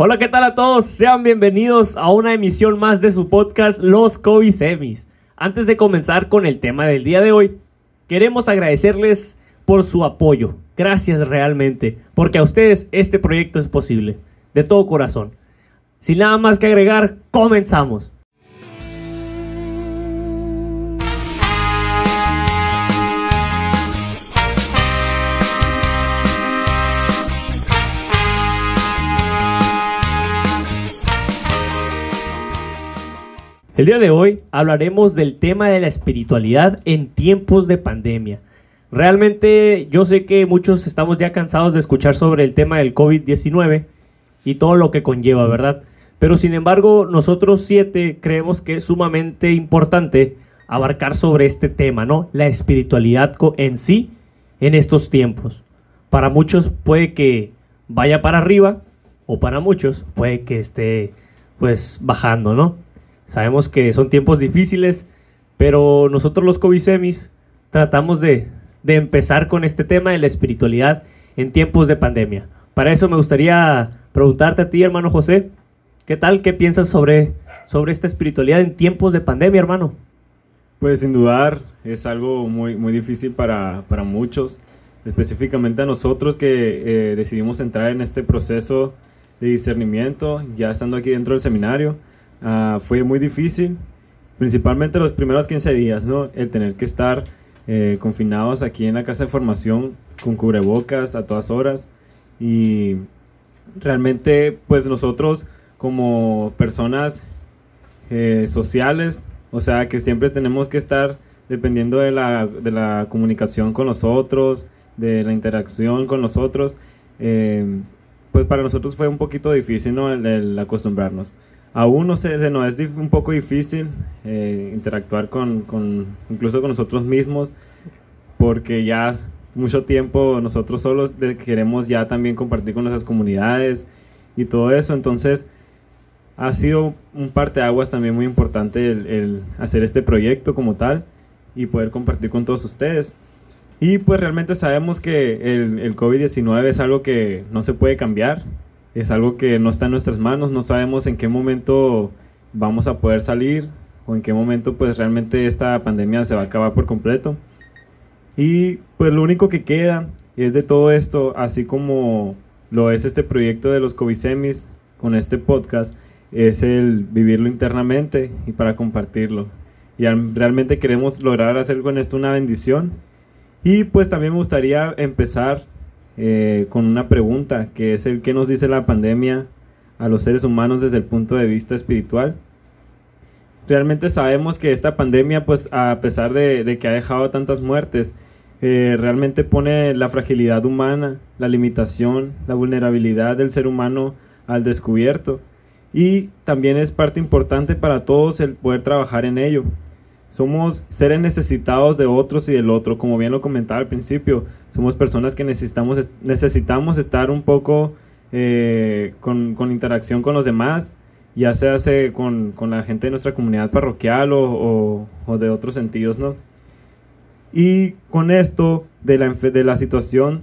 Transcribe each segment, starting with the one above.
Hola, ¿qué tal a todos? Sean bienvenidos a una emisión más de su podcast Los COVID Semis. Antes de comenzar con el tema del día de hoy, queremos agradecerles por su apoyo. Gracias realmente, porque a ustedes este proyecto es posible. De todo corazón. Sin nada más que agregar, comenzamos. El día de hoy hablaremos del tema de la espiritualidad en tiempos de pandemia. Realmente yo sé que muchos estamos ya cansados de escuchar sobre el tema del COVID-19 y todo lo que conlleva, ¿verdad? Pero sin embargo, nosotros siete creemos que es sumamente importante abarcar sobre este tema, ¿no? La espiritualidad en sí en estos tiempos. Para muchos puede que vaya para arriba o para muchos puede que esté pues bajando, ¿no? Sabemos que son tiempos difíciles, pero nosotros los Covisemis tratamos de, empezar con este tema de la espiritualidad en tiempos de pandemia. Para eso me gustaría preguntarte a ti, hermano José, ¿qué tal? ¿Qué piensas sobre, sobre esta espiritualidad en tiempos de pandemia, hermano? Pues sin dudar es algo muy, muy difícil para, muchos, específicamente a nosotros que eh, decidimos entrar en este proceso de discernimiento, ya estando aquí dentro del seminario. Ah, fue muy difícil, principalmente los primeros 15 días, ¿no? El tener que estar eh, confinados aquí en la casa de formación con cubrebocas a todas horas y realmente pues nosotros como personas eh, sociales, o sea que siempre tenemos que estar dependiendo de la, de la comunicación con los otros, de la interacción con los otros, eh, pues para nosotros fue un poquito difícil ¿no? el acostumbrarnos aún no sé, se nos es un poco difícil eh, interactuar con, con, incluso con nosotros mismos, porque ya mucho tiempo nosotros solos queremos ya también compartir con nuestras comunidades y todo eso, entonces ha sido un parteaguas también muy importante el hacer este proyecto como tal y poder compartir con todos ustedes. Y pues realmente sabemos que el, el COVID-19 es algo que no se puede cambiar, es algo que no está en nuestras manos, no sabemos en qué momento vamos a poder salir o en qué momento pues realmente esta pandemia se va a acabar por completo. Y pues lo único que queda es de todo esto, así como lo es este proyecto de los Covisemis con este podcast, es el vivirlo internamente y para compartirlo. Y realmente queremos lograr hacer con esto una bendición. Y pues también me gustaría empezar eh, con una pregunta, que es el que nos dice la pandemia a los seres humanos desde el punto de vista espiritual. Realmente sabemos que esta pandemia, pues a pesar de, que ha dejado tantas muertes, eh, realmente pone la fragilidad humana, la limitación, la vulnerabilidad del ser humano al descubierto. Y también es parte importante para todos el poder trabajar en ello. Somos seres necesitados de otros y del otro, como bien lo comentaba al principio. Somos personas que necesitamos, necesitamos estar un poco eh, con, con, interacción con los demás, ya hace con, con, la gente de nuestra comunidad parroquial o, o, de otros sentidos, ¿no? Y con esto de la, de la situación,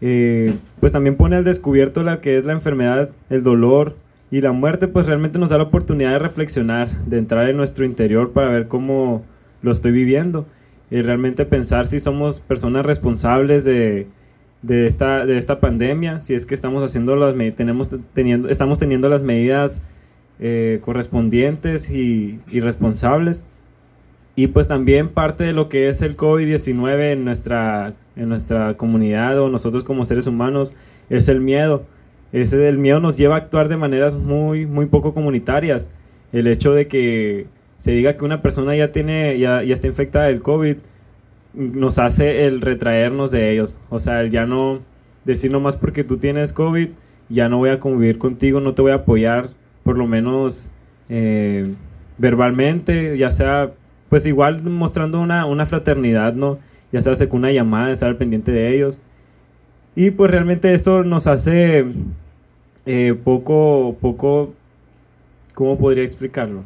eh, pues también pone al descubierto la que es la enfermedad, el dolor, y la muerte pues realmente nos da la oportunidad de reflexionar, de entrar en nuestro interior para ver cómo lo estoy viviendo y realmente pensar si somos personas responsables de, de, esta, de esta pandemia, si es que estamos haciendo las tenemos teniendo, estamos teniendo las medidas eh, correspondientes y, y, responsables. Y pues también parte de lo que es el COVID-19 en nuestra, en nuestra comunidad o nosotros como seres humanos es el miedo ese del miedo nos lleva a actuar de maneras muy, muy poco comunitarias. El hecho de que se diga que una persona ya, tiene, ya, ya está infectada del COVID nos hace el retraernos de ellos. O sea, el ya no decir nomás porque tú tienes COVID, ya no voy a convivir contigo, no te voy a apoyar, por lo menos eh, verbalmente, ya sea, pues igual mostrando una, una fraternidad, ¿no? Ya sea con una llamada, estar al pendiente de ellos. Y pues realmente esto nos hace eh, poco, poco, ¿cómo podría explicarlo?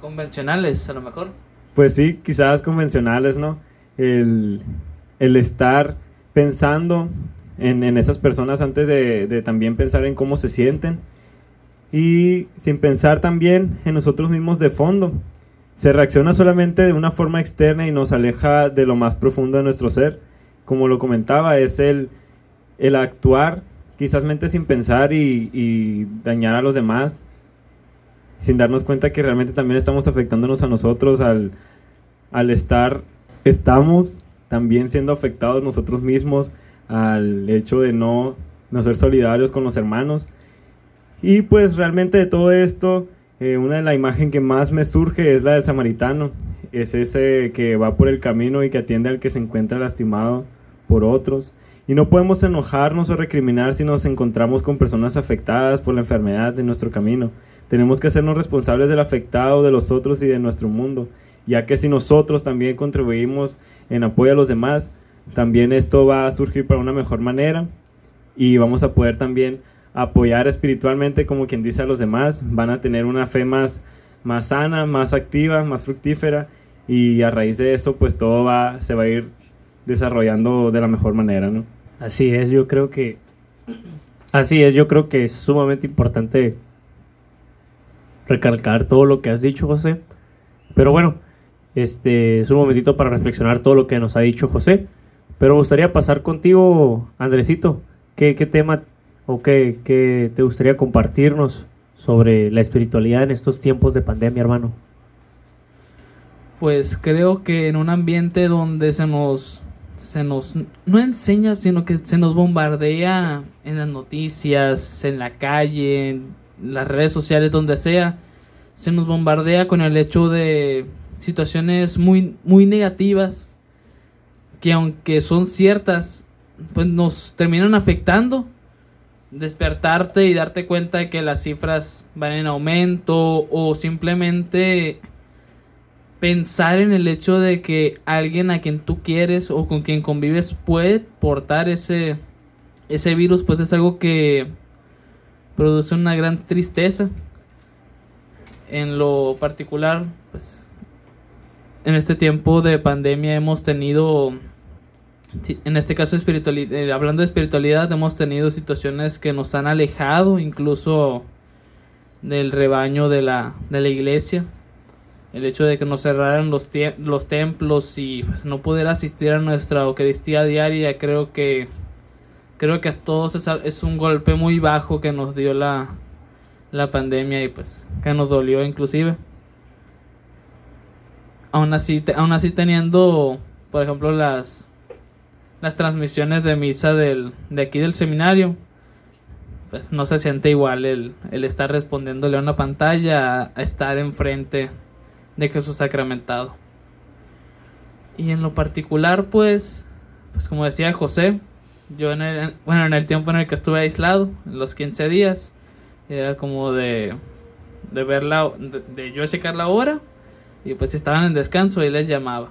Convencionales, a lo mejor. Pues sí, quizás convencionales, ¿no? El, el estar pensando en, en esas personas antes de, de también pensar en cómo se sienten y sin pensar también en nosotros mismos de fondo. Se reacciona solamente de una forma externa y nos aleja de lo más profundo de nuestro ser. Como lo comentaba, es el, el actuar quizás mente sin pensar y, y dañar a los demás, sin darnos cuenta que realmente también estamos afectándonos a nosotros al, al estar, estamos también siendo afectados nosotros mismos al hecho de no, no ser solidarios con los hermanos. Y pues realmente de todo esto, eh, una de la imagen que más me surge es la del samaritano. Es ese que va por el camino y que atiende al que se encuentra lastimado por otros. Y no podemos enojarnos o recriminar si nos encontramos con personas afectadas por la enfermedad de nuestro camino. Tenemos que hacernos responsables del afectado, de los otros y de nuestro mundo, ya que si nosotros también contribuimos en apoyo a los demás, también esto va a surgir para una mejor manera y vamos a poder también apoyar espiritualmente, como quien dice a los demás, van a tener una fe más, más sana, más activa, más fructífera y a raíz de eso pues todo va, se va a ir desarrollando de la mejor manera, ¿no? Así es, yo creo que así es, yo creo que es sumamente importante recalcar todo lo que has dicho, José. Pero bueno, este es un momentito para reflexionar todo lo que nos ha dicho José. Pero me gustaría pasar contigo, Andresito. ¿Qué, qué tema o qué, qué te gustaría compartirnos sobre la espiritualidad en estos tiempos de pandemia, hermano? Pues creo que en un ambiente donde se nos se nos no enseña, sino que se nos bombardea en las noticias, en la calle, en las redes sociales, donde sea, se nos bombardea con el hecho de situaciones muy muy negativas que aunque son ciertas, pues nos terminan afectando. Despertarte y darte cuenta de que las cifras van en aumento o simplemente pensar en el hecho de que alguien a quien tú quieres o con quien convives puede portar ese, ese virus, pues es algo que produce una gran tristeza. En lo particular, pues en este tiempo de pandemia hemos tenido, en este caso espiritualidad, hablando de espiritualidad, hemos tenido situaciones que nos han alejado incluso del rebaño de la, de la iglesia el hecho de que nos cerraran los, los templos y pues, no poder asistir a nuestra Eucaristía diaria, creo que creo que a todos es, es un golpe muy bajo que nos dio la, la pandemia y pues que nos dolió inclusive. Aún así, aún así teniendo, por ejemplo, las, las transmisiones de misa del, de aquí del seminario, pues no se siente igual el, el estar respondiéndole a una pantalla a estar enfrente de Jesús sacramentado. Y en lo particular, pues, pues como decía José, yo en el, bueno, en el tiempo en el que estuve aislado, en los 15 días, era como de, de ver de, yo checar la hora, y pues si estaban en descanso, y les llamaba.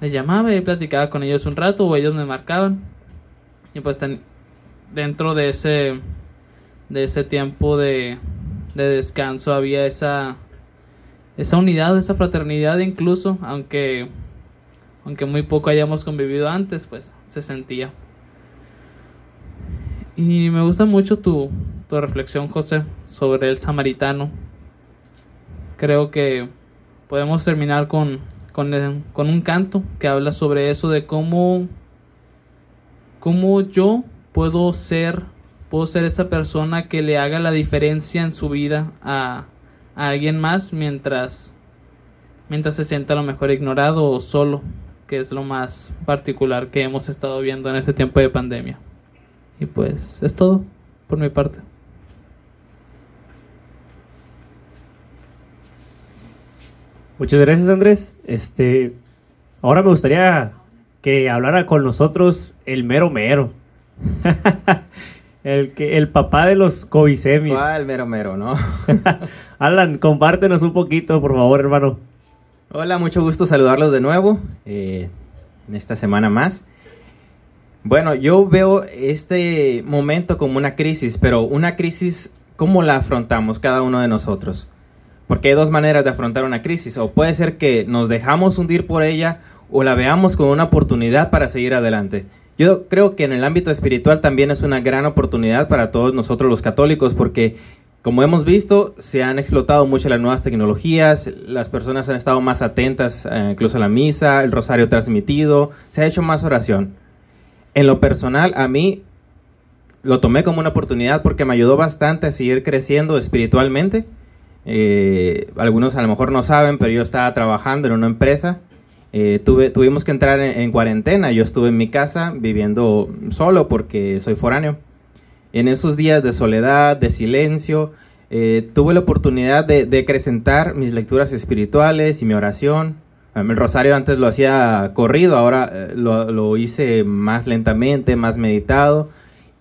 Les llamaba y platicaba con ellos un rato, o ellos me marcaban. Y pues ten, dentro de ese, de ese tiempo de, de descanso había esa esa unidad, esa fraternidad incluso, aunque, aunque muy poco hayamos convivido antes, pues se sentía. Y me gusta mucho tu, tu reflexión, José, sobre el samaritano. Creo que podemos terminar con, con, con un canto que habla sobre eso, de cómo, cómo yo puedo ser, puedo ser esa persona que le haga la diferencia en su vida a a alguien más mientras, mientras se sienta a lo mejor ignorado o solo, que es lo más particular que hemos estado viendo en este tiempo de pandemia. Y pues es todo por mi parte. Muchas gracias Andrés. Este, ahora me gustaría que hablara con nosotros el mero mero. El, que, el papá de los covisemis. ¿Cuál mero mero, no? Alan, compártenos un poquito, por favor, hermano. Hola, mucho gusto saludarlos de nuevo eh, en esta semana más. Bueno, yo veo este momento como una crisis, pero una crisis, ¿cómo la afrontamos cada uno de nosotros? Porque hay dos maneras de afrontar una crisis. O puede ser que nos dejamos hundir por ella o la veamos como una oportunidad para seguir adelante. Yo creo que en el ámbito espiritual también es una gran oportunidad para todos nosotros los católicos porque como hemos visto, se han explotado mucho las nuevas tecnologías, las personas han estado más atentas eh, incluso a la misa, el rosario transmitido, se ha hecho más oración. En lo personal, a mí lo tomé como una oportunidad porque me ayudó bastante a seguir creciendo espiritualmente. Eh, algunos a lo mejor no saben, pero yo estaba trabajando en una empresa. Eh, tuve, tuvimos que entrar en cuarentena. Yo estuve en mi casa viviendo solo porque soy foráneo en esos días de soledad, de silencio, eh, tuve la oportunidad de, de, acrecentar mis lecturas espirituales y mi oración. El rosario antes lo hacía corrido, ahora eh, lo, lo, hice más lentamente, más meditado.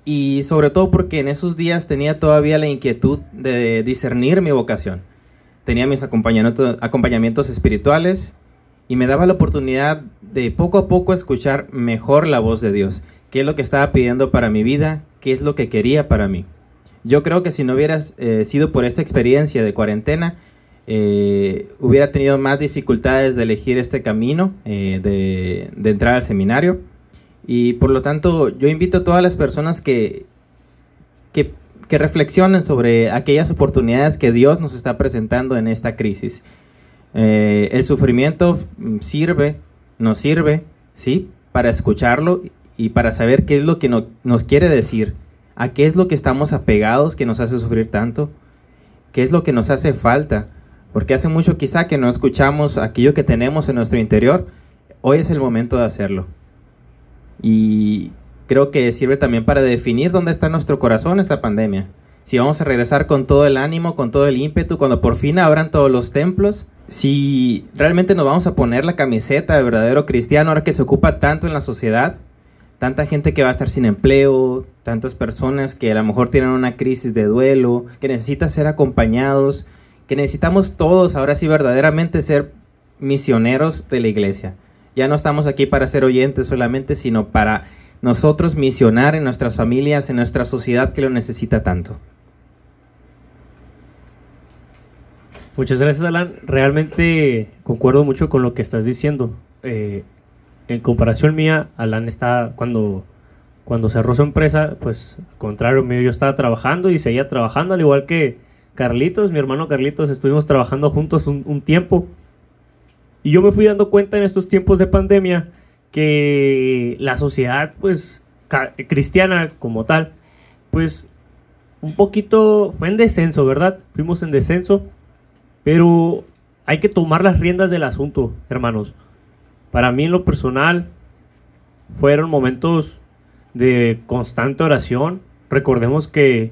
Y sobre todo porque en esos días tenía todavía la inquietud de discernir mi vocación. Tenía mis acompañamientos, acompañamientos espirituales y me daba la oportunidad de poco a poco escuchar mejor la voz de Dios. ¿Qué es lo que estaba pidiendo para mi vida? qué es lo que quería para mí. Yo creo que si no hubieras eh, sido por esta experiencia de cuarentena, eh, hubiera tenido más dificultades de elegir este camino, eh, de, entrar al seminario. Y por lo tanto, yo invito a todas las personas que, que reflexionen sobre aquellas oportunidades que Dios nos está presentando en esta crisis. El sufrimiento mm, sirve, nos sirve, ¿sí? Para escucharlo y para saber qué es lo que nos quiere decir, a qué es lo que estamos apegados que nos hace sufrir tanto, qué es lo que nos hace falta, porque hace mucho quizá que no escuchamos aquello que tenemos en nuestro interior, hoy es el momento de hacerlo. Y creo que sirve también para definir dónde está nuestro corazón esta pandemia. Si vamos a regresar con todo el ánimo, con todo el ímpetu, cuando por fin abran todos los templos, si realmente nos vamos a poner la camiseta de verdadero cristiano ahora que se ocupa tanto en la sociedad, tanta gente que va a estar sin empleo, tantas personas que a lo mejor tienen una crisis de duelo, que necesitan ser acompañados, que necesitamos todos ahora sí verdaderamente ser misioneros de la iglesia. Ya no estamos aquí para ser oyentes solamente, sino para nosotros misionar en nuestras familias, en nuestra sociedad que lo necesita tanto. Muchas gracias, Alan. Realmente concuerdo mucho con lo que estás diciendo. Eh, en comparación mía, Alan está cuando, cuando cerró su empresa, pues al contrario mío, yo estaba trabajando y seguía trabajando, al igual que Carlitos, mi hermano Carlitos, estuvimos trabajando juntos un, tiempo. Y yo me fui dando cuenta en estos tiempos de pandemia que la sociedad, pues, cristiana como tal, pues, un poquito fue en descenso, ¿verdad? Fuimos en descenso, pero hay que tomar las riendas del asunto, hermanos. Para mí en lo personal fueron momentos de constante oración. Recordemos que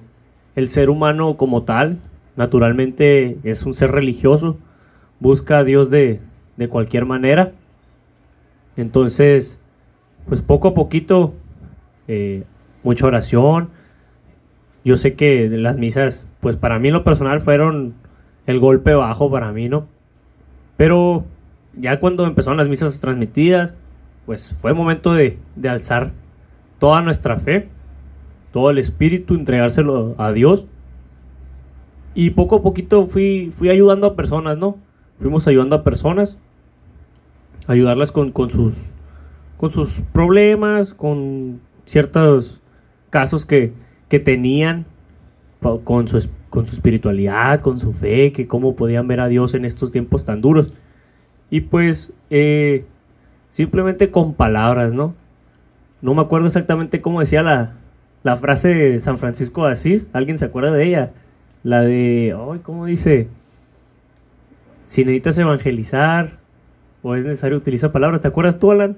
el ser humano como tal, naturalmente es un ser religioso, busca a Dios de, cualquier manera. Entonces, pues poco a poquito, eh, mucha oración. Yo sé que las misas, pues para mí en lo personal fueron el golpe bajo para mí, ¿no? Pero ya cuando empezaron las misas transmitidas, pues fue momento de, alzar toda nuestra fe, todo el espíritu, entregárselo a Dios. Y poco a poquito fui, fui ayudando a personas, ¿no? Fuimos ayudando a personas, ayudarlas con, sus, con sus problemas, con ciertos casos que, que tenían con su, con su espiritualidad, con su fe, que cómo podían ver a Dios en estos tiempos tan duros. Y pues eh, simplemente con palabras, ¿no? No me acuerdo exactamente cómo decía la, la frase de San Francisco de Asís. ¿Alguien se acuerda de ella? La de, ay, ¿cómo dice? Si necesitas evangelizar o es necesario utilizar palabras. ¿Te acuerdas tú, Alan?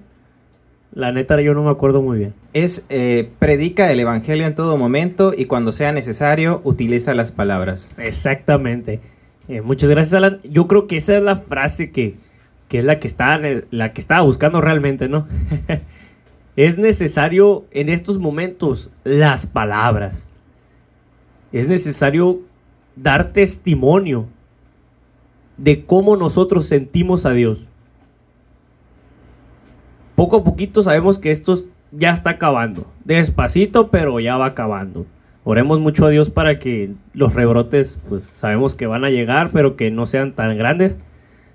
La neta, yo no me acuerdo muy bien. Es eh, predica el evangelio en todo momento y cuando sea necesario utiliza las palabras. Exactamente. Eh, muchas gracias, Alan. Yo creo que esa es la frase que, que es la que, está, la que estaba buscando realmente, ¿no? es necesario en estos momentos las palabras. Es necesario dar testimonio de cómo nosotros sentimos a Dios. Poco a poquito sabemos que esto ya está acabando. Despacito, pero ya va acabando. Oremos mucho a Dios para que los rebrotes, pues sabemos que van a llegar, pero que no sean tan grandes.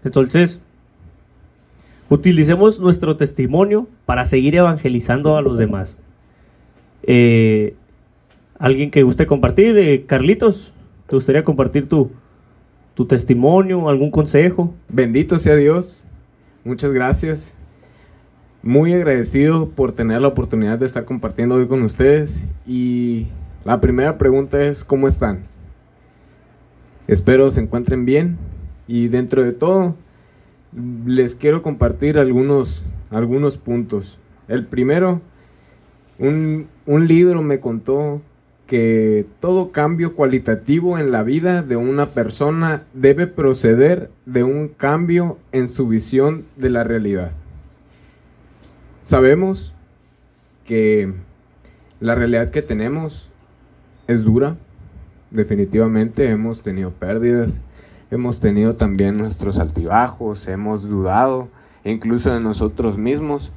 Entonces, utilicemos nuestro testimonio para seguir evangelizando a los demás. Eh, ¿Alguien que guste compartir? Eh, Carlitos, ¿te gustaría compartir tu, tu testimonio, algún consejo? Bendito sea Dios. Muchas gracias. Muy agradecido por tener la oportunidad de estar compartiendo hoy con ustedes. Y la primera pregunta es, ¿cómo están? Espero se encuentren bien. Y dentro de todo, les quiero compartir algunos, algunos puntos. El primero, un, un libro me contó que todo cambio cualitativo en la vida de una persona debe proceder de un cambio en su visión de la realidad. Sabemos que la realidad que tenemos es dura, definitivamente hemos tenido pérdidas, hemos tenido también nuestros altibajos, hemos dudado incluso de nosotros mismos.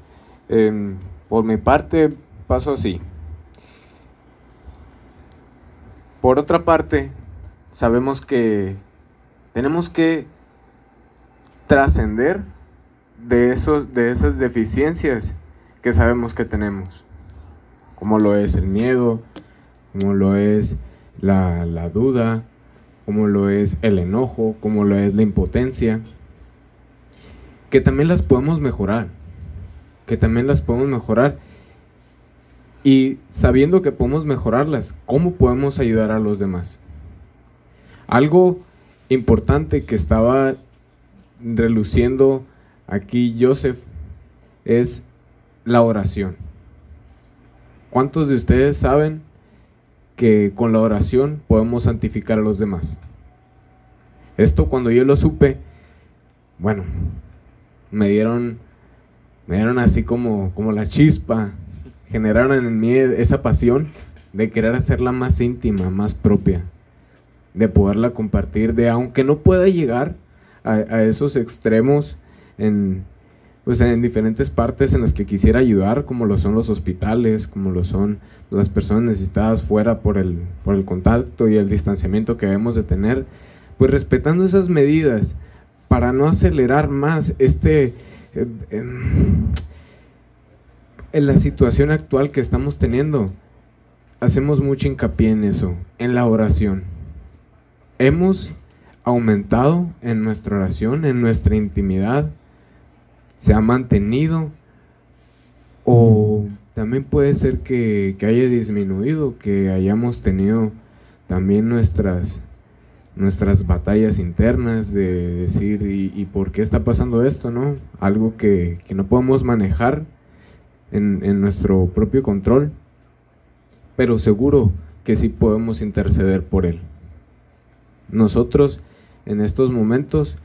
Eh, por mi parte, paso así. Por otra parte, sabemos que tenemos que trascender de, de esas deficiencias que sabemos que tenemos, como lo es el miedo, como lo es la, la duda, como lo es el enojo, como lo es la impotencia, que también las podemos mejorar, que también las podemos mejorar. Y sabiendo que podemos mejorarlas, ¿cómo podemos ayudar a los demás? Algo importante que estaba reluciendo aquí Joseph es la oración. ¿Cuántos de ustedes saben que con la oración podemos santificar a los demás? Esto cuando yo lo supe, bueno, me dieron, me dieron así como, como la chispa, generaron en mí esa pasión de querer hacerla más íntima, más propia, de poderla compartir, de aunque no pueda llegar a, a esos extremos en, pues en diferentes partes en las que quisiera ayudar, como lo son los hospitales, como lo son las personas necesitadas fuera por el, por el contacto y el distanciamiento que debemos de tener, pues respetando esas medidas para no acelerar más este... Eh, eh, en la situación actual que estamos teniendo, hacemos mucho hincapié en eso, en la oración. Hemos aumentado en nuestra oración, en nuestra intimidad, se ha mantenido o también puede ser que, haya disminuido, que hayamos tenido también nuestras, nuestras batallas internas de decir, ¿y, por qué está pasando esto? no Algo que, que no podemos manejar en, nuestro propio control, pero seguro que sí podemos interceder por Él. Nosotros en estos momentos,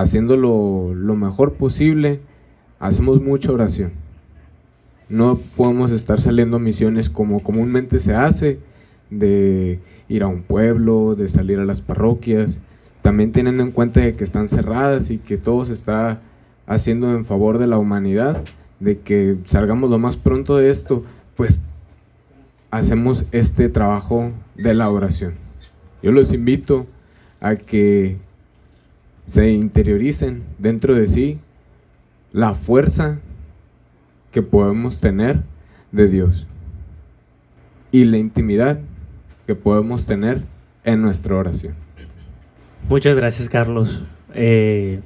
haciéndolo lo mejor posible, hacemos mucha oración. No podemos estar saliendo a misiones como comúnmente se hace, de ir a un pueblo, de salir a las parroquias, también teniendo en cuenta que están cerradas y que todo se está haciendo en favor de la humanidad de que salgamos lo más pronto de esto, pues hacemos este trabajo de la oración. Yo los invito a que se interioricen dentro de sí la fuerza que podemos tener de Dios y la intimidad que podemos tener en nuestra oración. Muchas gracias, Carlos. Eh,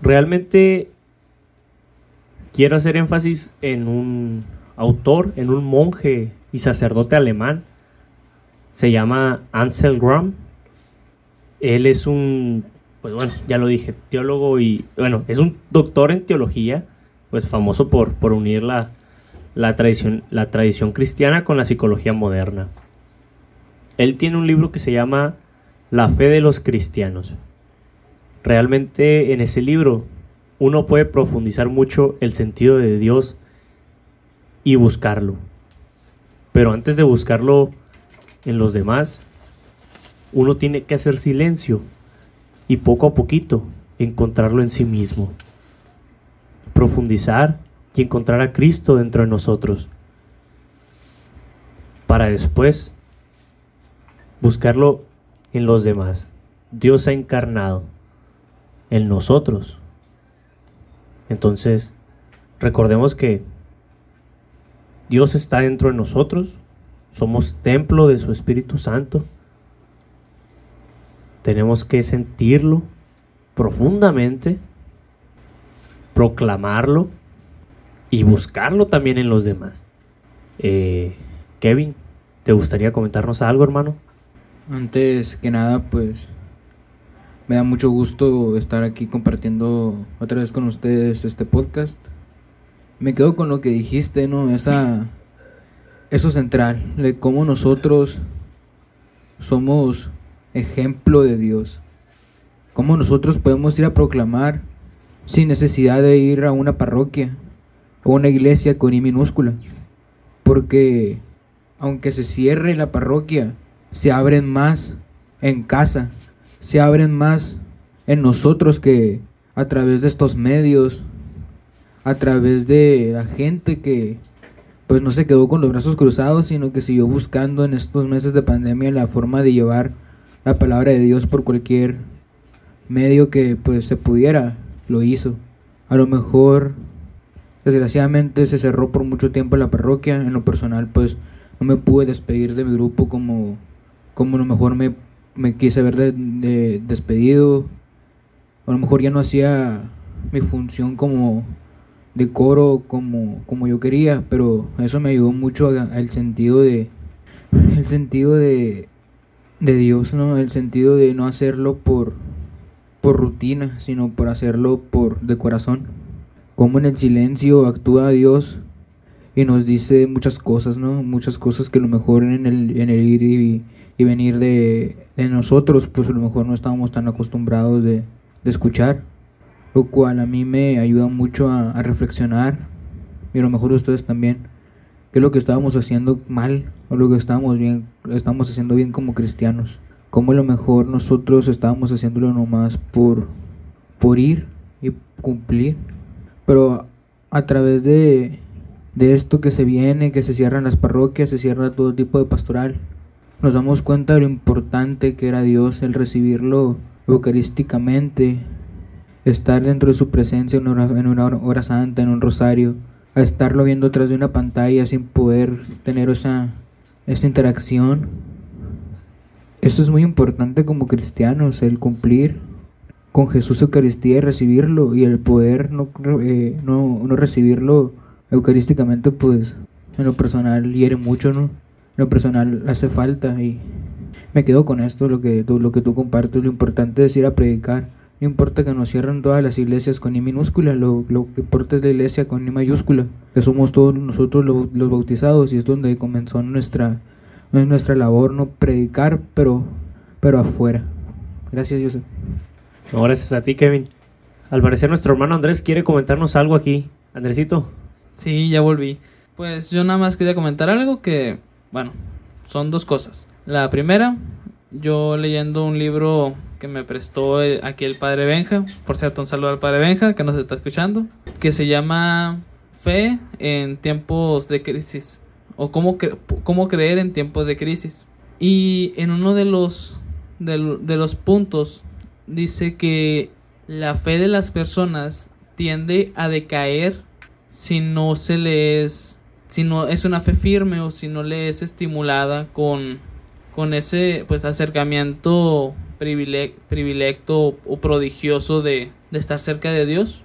realmente quiero hacer énfasis en un autor, en un monje y sacerdote alemán. Se llama Ansel Graham. Él es un, pues bueno, ya lo dije, teólogo y, bueno, es un doctor en teología, pues famoso por, por unir la, la, tradición, la tradición cristiana con la psicología moderna. Él tiene un libro que se llama La fe de los cristianos. Realmente en ese libro uno puede profundizar mucho el sentido de Dios y buscarlo. Pero antes de buscarlo en los demás, uno tiene que hacer silencio y poco a poquito encontrarlo en sí mismo. Profundizar y encontrar a Cristo dentro de nosotros. Para después buscarlo en los demás. Dios ha encarnado en nosotros Entonces, recordemos que Dios está dentro de nosotros, somos templo de su Espíritu Santo. Tenemos que sentirlo profundamente, proclamarlo y buscarlo también en los demás. Eh, Kevin, ¿te gustaría comentarnos algo, hermano? Antes que nada, pues me da mucho gusto estar aquí compartiendo otra vez con ustedes este podcast. Me quedo con lo que dijiste, ¿no? Esa, eso central, de cómo nosotros somos ejemplo de Dios. Cómo nosotros podemos ir a proclamar sin necesidad de ir a una parroquia o una iglesia con I minúscula. Porque aunque se cierre la parroquia, se abren más en casa, se abren más en nosotros que a través de estos medios, a través de la gente que pues no se quedó con los brazos cruzados, sino que siguió buscando en estos meses de pandemia la forma de llevar la palabra de Dios por cualquier medio que pues se pudiera, lo hizo. A lo mejor desgraciadamente se cerró por mucho tiempo la parroquia, en lo personal pues no me pude despedir de mi grupo como como a lo mejor me, me quise ver de, despedido, a lo mejor ya no hacía mi función como de coro como, como yo quería, pero eso me ayudó mucho al sentido de el sentido de, de Dios, ¿no? El sentido de no hacerlo por por rutina, sino por hacerlo por de corazón. Como en el silencio actúa Dios y nos dice muchas cosas, ¿no? Muchas cosas que a lo mejor en el, en el ir y, venir de, de, nosotros, pues a lo mejor no estábamos tan acostumbrados de, de escuchar, lo cual a mí me ayuda mucho a, a, reflexionar, y a lo mejor ustedes también, qué es lo que estábamos haciendo mal, o lo que estábamos, bien, estábamos haciendo bien como cristianos, cómo a lo mejor nosotros estábamos haciéndolo nomás por, por ir y cumplir, pero a través de, de esto que se viene, que se cierran las parroquias, se cierra todo tipo de pastoral, nos damos cuenta de lo importante que era Dios el recibirlo eucarísticamente, estar dentro de su presencia en una, en una hora santa, en un rosario, a estarlo viendo tras de una pantalla sin poder tener esa, esa interacción. Esto es muy importante como cristianos, el cumplir con Jesús Eucaristía y recibirlo y el poder no, eh, no, no recibirlo eucarísticamente, pues en lo personal hiere mucho, ¿no? lo personal hace falta y me quedo con esto, lo que tú, lo que tú compartes, lo importante es ir a predicar. No importa que nos cierren todas las iglesias con I minúscula, lo, lo que importa es la iglesia con I mayúscula, que somos todos nosotros los, los bautizados y es donde comenzó nuestra, nuestra labor, no predicar, pero, pero afuera. Gracias, Joseph. No, gracias a ti, Kevin. Al parecer nuestro hermano Andrés quiere comentarnos algo aquí. Andresito. Sí, ya volví. Pues yo nada más quería comentar algo que bueno, son dos cosas. La primera, yo leyendo un libro que me prestó eh, aquí el padre Benja, por cierto, un saludo al padre Benja que nos está escuchando, que se llama Fe en tiempos de crisis o cómo, cómo creer en tiempos de crisis. Y en uno de los, de, de los puntos dice que la fe de las personas tiende a decaer si no se les si no es una fe firme o si no le es estimulada con, con ese pues acercamiento privilecto o prodigioso de, estar cerca de Dios.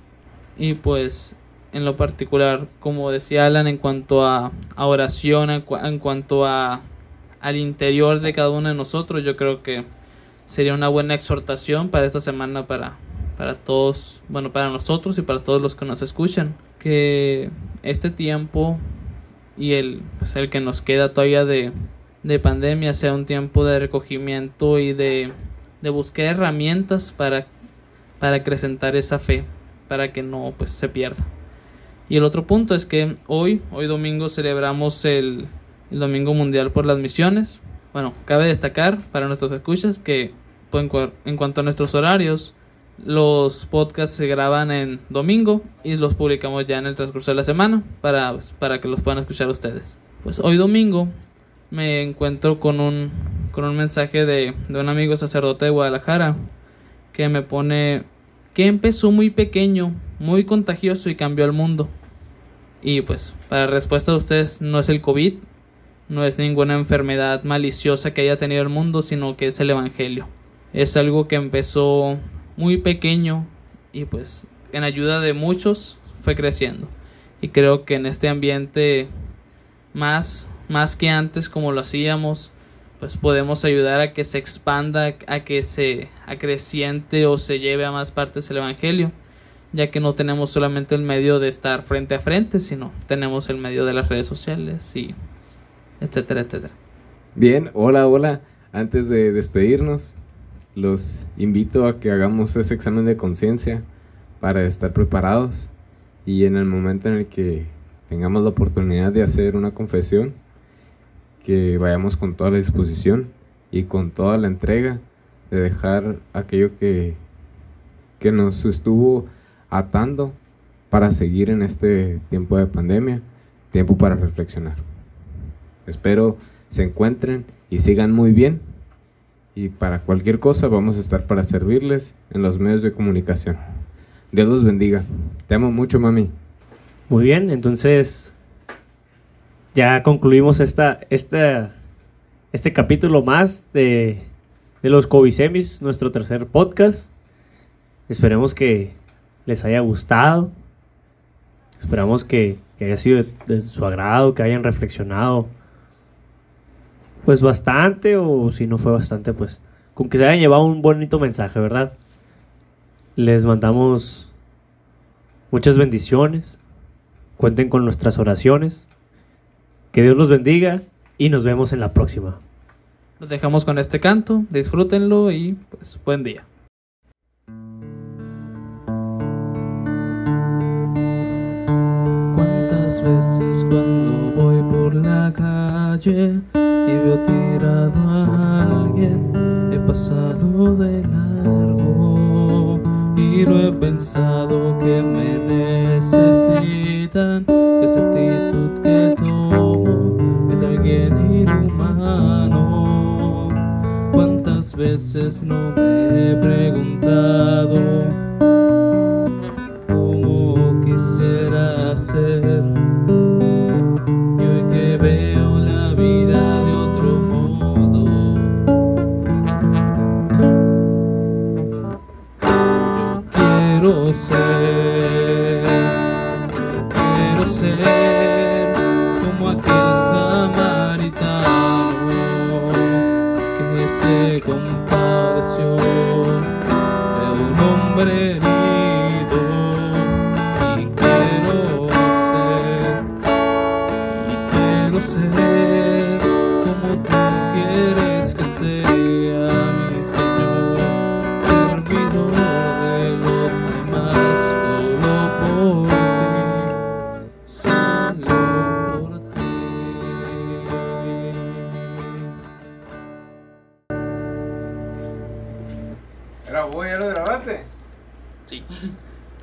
Y pues en lo particular, como decía Alan, en cuanto a, a oración, en, en cuanto a al interior de cada uno de nosotros, yo creo que sería una buena exhortación para esta semana para, para todos, bueno, para nosotros y para todos los que nos escuchan, que este tiempo y el, pues el que nos queda todavía de, de pandemia sea un tiempo de recogimiento y de, de buscar herramientas para, para acrecentar esa fe, para que no pues, se pierda. Y el otro punto es que hoy, hoy domingo, celebramos el, el Domingo Mundial por las Misiones. Bueno, cabe destacar para nuestros escuchas que pues, en cuanto a nuestros horarios, los podcasts se graban en domingo y los publicamos ya en el transcurso de la semana para, para que los puedan escuchar ustedes. Pues hoy domingo me encuentro con un, con un mensaje de, de un amigo sacerdote de Guadalajara que me pone que empezó muy pequeño, muy contagioso y cambió el mundo. Y pues, para respuesta de ustedes, no es el COVID, no es ninguna enfermedad maliciosa que haya tenido el mundo, sino que es el Evangelio. Es algo que empezó muy pequeño y pues en ayuda de muchos fue creciendo. Y creo que en este ambiente más, más que antes como lo hacíamos, pues podemos ayudar a que se expanda, a que se acreciente o se lleve a más partes el Evangelio, ya que no tenemos solamente el medio de estar frente a frente, sino tenemos el medio de las redes sociales y etcétera, etcétera. Bien, hola, hola. Antes de despedirnos, los invito a que hagamos ese examen de conciencia para estar preparados y en el momento en el que tengamos la oportunidad de hacer una confesión, que vayamos con toda la disposición y con toda la entrega de dejar aquello que, que nos estuvo atando para seguir en este tiempo de pandemia, tiempo para reflexionar. Espero se encuentren y sigan muy bien y para cualquier cosa vamos a estar para servirles en los medios de comunicación. Dios los bendiga. Te amo mucho, mami. Muy bien, entonces ya concluimos esta, esta, este capítulo más de, de los Covisemis, nuestro tercer podcast. Esperemos que les haya gustado. Esperamos que, haya sido de, de su agrado, que hayan reflexionado pues bastante o si no fue bastante, pues con que se hayan llevado un bonito mensaje, ¿verdad? Les mandamos muchas bendiciones. Cuenten con nuestras oraciones. Que Dios los bendiga y nos vemos en la próxima. Los dejamos con este canto, disfrútenlo y pues buen día. ¿Cuántas veces cuando voy por la calle y veo tirado a alguien, he pasado de largo y no he pensado que me necesitan? Esa actitud que tomo veces no me he preguntado?